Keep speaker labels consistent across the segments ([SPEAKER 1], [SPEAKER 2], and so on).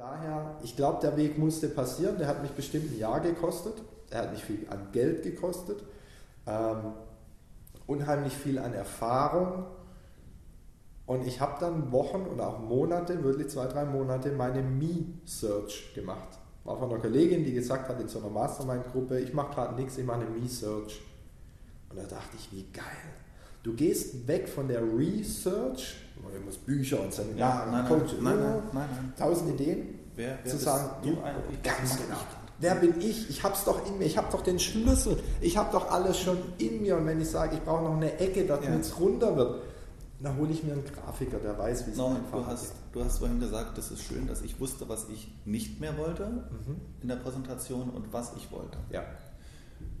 [SPEAKER 1] daher, ich glaube, der Weg musste passieren. Der hat mich bestimmt ein Jahr gekostet. Er hat nicht viel an Geld gekostet. Ähm, unheimlich viel an Erfahrung. Und ich habe dann Wochen oder auch Monate, wirklich zwei, drei Monate, meine Me-Search gemacht. War von einer Kollegin, die gesagt hat in so einer Mastermind-Gruppe, ich mache gerade nichts, ich mache eine Me-Search. Und da dachte ich, wie geil. Du gehst weg von der Research, du musst Bücher und Seminare,
[SPEAKER 2] Ja, nein, nein,
[SPEAKER 1] Coach,
[SPEAKER 2] nein, nein, nein,
[SPEAKER 1] tausend Ideen,
[SPEAKER 2] Wer, wer
[SPEAKER 1] zu sagen,
[SPEAKER 2] du
[SPEAKER 1] ganz genau. Wer bin ich? Ich hab's doch in mir, ich habe doch den Schlüssel, ich habe doch alles schon in mir und wenn ich sage, ich brauche noch eine Ecke, damit es runter wird, dann hole ich mir einen Grafiker, der weiß, wie es
[SPEAKER 2] Norman,
[SPEAKER 1] einfach
[SPEAKER 2] du hast, du hast vorhin gesagt, das ist schön, dass ich wusste, was ich nicht mehr wollte
[SPEAKER 1] Mhm.
[SPEAKER 2] in der Präsentation und was ich wollte.
[SPEAKER 1] Ja.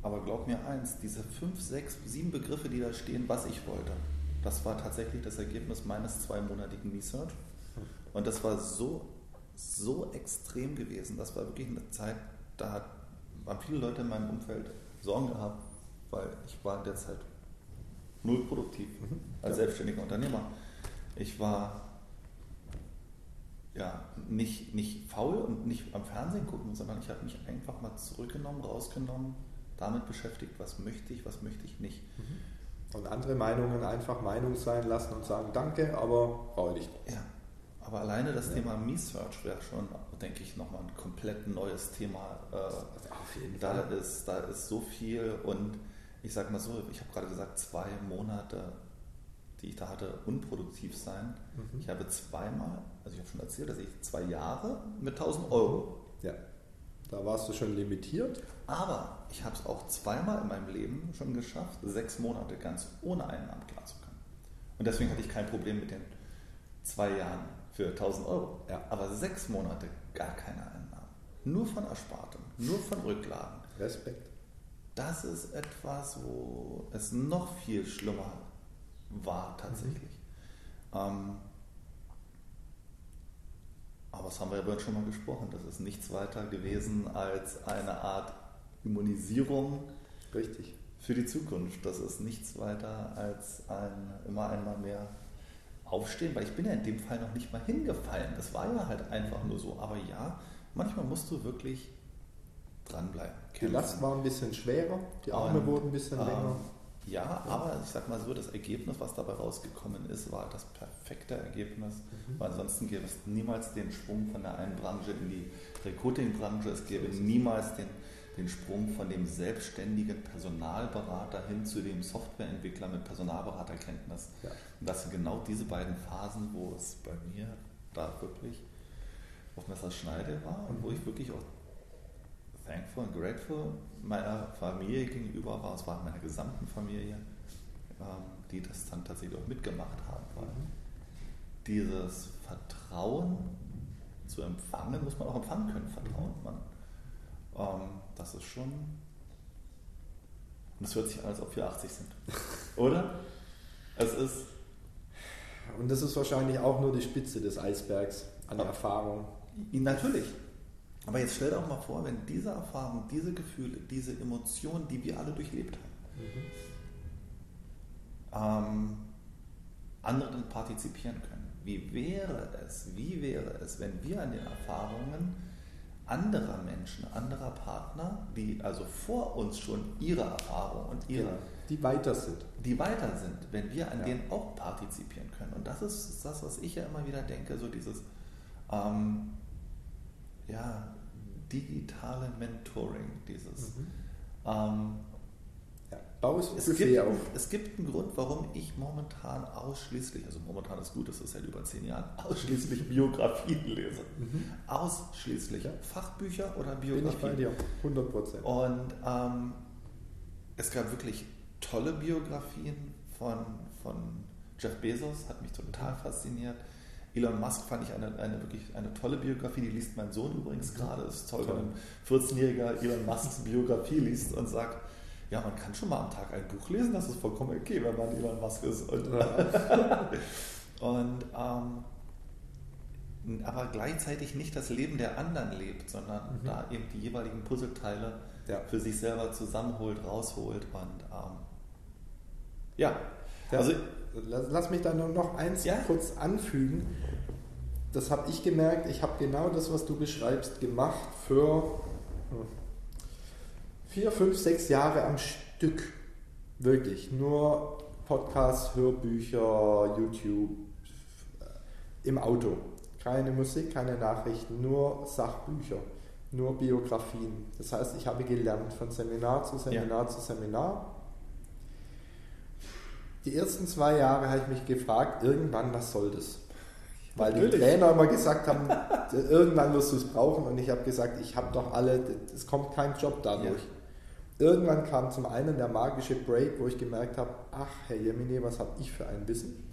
[SPEAKER 2] Aber glaub mir eins, diese fünf, sechs, sieben Begriffe, die da stehen, was ich wollte, das war tatsächlich das Ergebnis meines zweimonatigen Research. Und das war so, so extrem gewesen. Das war wirklich eine Zeit, da haben viele Leute in meinem Umfeld Sorgen gehabt, weil ich war in der Zeit null produktiv als
[SPEAKER 1] Ja.
[SPEAKER 2] selbstständiger Unternehmer. Ich war ja nicht, nicht faul und nicht am Fernsehen gucken, sondern ich habe mich einfach mal zurückgenommen, rausgenommen, damit beschäftigt, was möchte ich, was möchte ich nicht.
[SPEAKER 1] Und andere Meinungen einfach Meinung sein lassen und sagen, danke, aber brauche ich nicht.
[SPEAKER 2] Ja, aber alleine das Thema Me-Search wäre schon, denke ich, nochmal ein komplett neues Thema. Äh,
[SPEAKER 1] Auf jeden
[SPEAKER 2] da, ist, da ist so viel und ich sage mal so, ich habe gerade gesagt, zwei Monate, die ich da hatte, unproduktiv sein.
[SPEAKER 1] Mhm.
[SPEAKER 2] Ich habe zweimal, also ich habe schon erzählt, dass ich zwei Jahre mit 1000 Euro,
[SPEAKER 1] Ja. Da warst du schon limitiert.
[SPEAKER 2] aber ich habe es auch zweimal in meinem Leben schon geschafft, sechs Monate ganz ohne Einnahmen klarzukommen. Und deswegen hatte ich kein Problem mit den zwei Jahren für 1000 Euro.
[SPEAKER 1] Ja.
[SPEAKER 2] Aber sechs Monate gar keine Einnahmen. Nur von Erspartem, nur von Rücklagen.
[SPEAKER 1] Respekt.
[SPEAKER 2] Das ist etwas, wo es noch viel schlimmer war tatsächlich. Ähm, aber das haben wir ja schon mal gesprochen. Das ist nichts weiter gewesen als eine Art Immunisierung
[SPEAKER 1] Richtig.
[SPEAKER 2] für die Zukunft. Das ist nichts weiter als ein immer einmal mehr Aufstehen, weil ich bin ja in dem Fall noch nicht mal hingefallen. Das war ja halt einfach nur so. Aber ja, manchmal musst du wirklich dranbleiben.
[SPEAKER 1] Die Last war ein bisschen schwerer, die Arme
[SPEAKER 2] Und,
[SPEAKER 1] wurden ein bisschen
[SPEAKER 2] ähm,
[SPEAKER 1] länger.
[SPEAKER 2] Ja, aber ich sag mal so, das Ergebnis, was dabei rausgekommen ist, war das perfekte Ergebnis.
[SPEAKER 1] Mhm.
[SPEAKER 2] Weil ansonsten gäbe es niemals den Sprung von der einen Branche in die Recruiting-Branche. Es gäbe niemals den, den Sprung von dem selbstständigen Personalberater hin zu dem Softwareentwickler mit Personalberaterkenntnis.
[SPEAKER 1] Ja.
[SPEAKER 2] Und das sind genau diese beiden Phasen, wo es bei mir da wirklich auf Messerschneide war und wo ich wirklich auch thankful und grateful meiner Familie gegenüber war, es war meiner gesamten Familie, ähm, die das dann tatsächlich auch mitgemacht haben. Weil dieses Vertrauen zu empfangen, muss man auch empfangen können, Vertrauen. Man, ähm, das ist schon. Und das hört sich an, als ob wir 80 sind. Oder? Es ist.
[SPEAKER 1] Und das ist wahrscheinlich auch nur die Spitze des Eisbergs an. Erfahrung.
[SPEAKER 2] Natürlich. Aber jetzt stell dir auch mal vor, wenn diese Erfahrung, diese Gefühle, diese Emotionen, die wir alle durchlebt haben, ähm, andere dann partizipieren können. Wie wäre es, wie wäre es, wenn wir an den Erfahrungen anderer Menschen, anderer Partner, die also vor uns schon ihre Erfahrung und ihre,
[SPEAKER 1] Genau. Die weiter sind.
[SPEAKER 2] die weiter sind, wenn wir an
[SPEAKER 1] Ja.
[SPEAKER 2] denen auch partizipieren können. Und das ist das, was ich ja immer wieder denke, so dieses ähm, ja, digitale Mentoring, dieses.
[SPEAKER 1] Mhm.
[SPEAKER 2] Ähm,
[SPEAKER 1] Ja. Bau es
[SPEAKER 2] es,
[SPEAKER 1] Buffet
[SPEAKER 2] gibt,
[SPEAKER 1] auf.
[SPEAKER 2] es gibt einen Grund, warum ich momentan ausschließlich, also momentan ist gut, das ist seit über zehn Jahren, ausschließlich Biografien lese. Ausschließlich
[SPEAKER 1] Ja.
[SPEAKER 2] Fachbücher oder
[SPEAKER 1] Bin ich bei
[SPEAKER 2] Biografien.
[SPEAKER 1] dir. 100 Prozent.
[SPEAKER 2] Und ähm, es gab wirklich tolle Biografien von, von Jeff Bezos, hat mich total fasziniert. Elon Musk fand ich eine, eine wirklich eine tolle Biografie, die liest mein Sohn übrigens gerade. Es ist toll, wenn ein 14-jähriger Elon Musks Biografie liest und sagt, ja, man kann schon mal am Tag ein Buch lesen, das ist vollkommen okay, wenn man Elon Musk ist. Und, und ähm, aber gleichzeitig nicht das Leben der anderen lebt, sondern
[SPEAKER 1] Mhm.
[SPEAKER 2] da eben die jeweiligen Puzzleteile
[SPEAKER 1] Ja.
[SPEAKER 2] für sich selber zusammenholt, rausholt und ähm, ja,
[SPEAKER 1] Ja,
[SPEAKER 2] also
[SPEAKER 1] lass, lass mich da nur noch eins
[SPEAKER 2] Ja.
[SPEAKER 1] kurz anfügen. das habe ich gemerkt, ich habe genau das, was du beschreibst, gemacht für vier, fünf, sechs Jahre am Stück. Wirklich. Nur Podcasts, Hörbücher, YouTube, äh, im Auto. Keine Musik, keine Nachrichten, nur Sachbücher, nur Biografien. Das heißt, ich habe gelernt von Seminar zu Seminar ja. zu Seminar. Die ersten zwei Jahre habe ich mich gefragt, irgendwann, was soll das? Weil Natürlich. die Trainer immer gesagt haben, irgendwann wirst du es brauchen und ich habe gesagt, ich habe doch alle, es kommt kein Job dadurch. Ja. Irgendwann kam zum einen der magische Break, wo ich gemerkt habe, ach Herr Jemine, was habe ich für ein Wissen?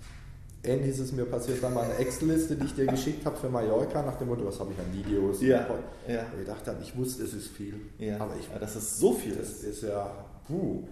[SPEAKER 1] Ähnlich ist es mir passiert bei meiner Excel-Liste, die ich dir geschickt habe für Mallorca, nach dem Motto, was habe ich an Videos?
[SPEAKER 2] Ja,
[SPEAKER 1] ja. ich dachte, ich wusste, es ist viel.
[SPEAKER 2] Ja. Aber ich, das ist so viel.
[SPEAKER 1] Das ist ja, puh.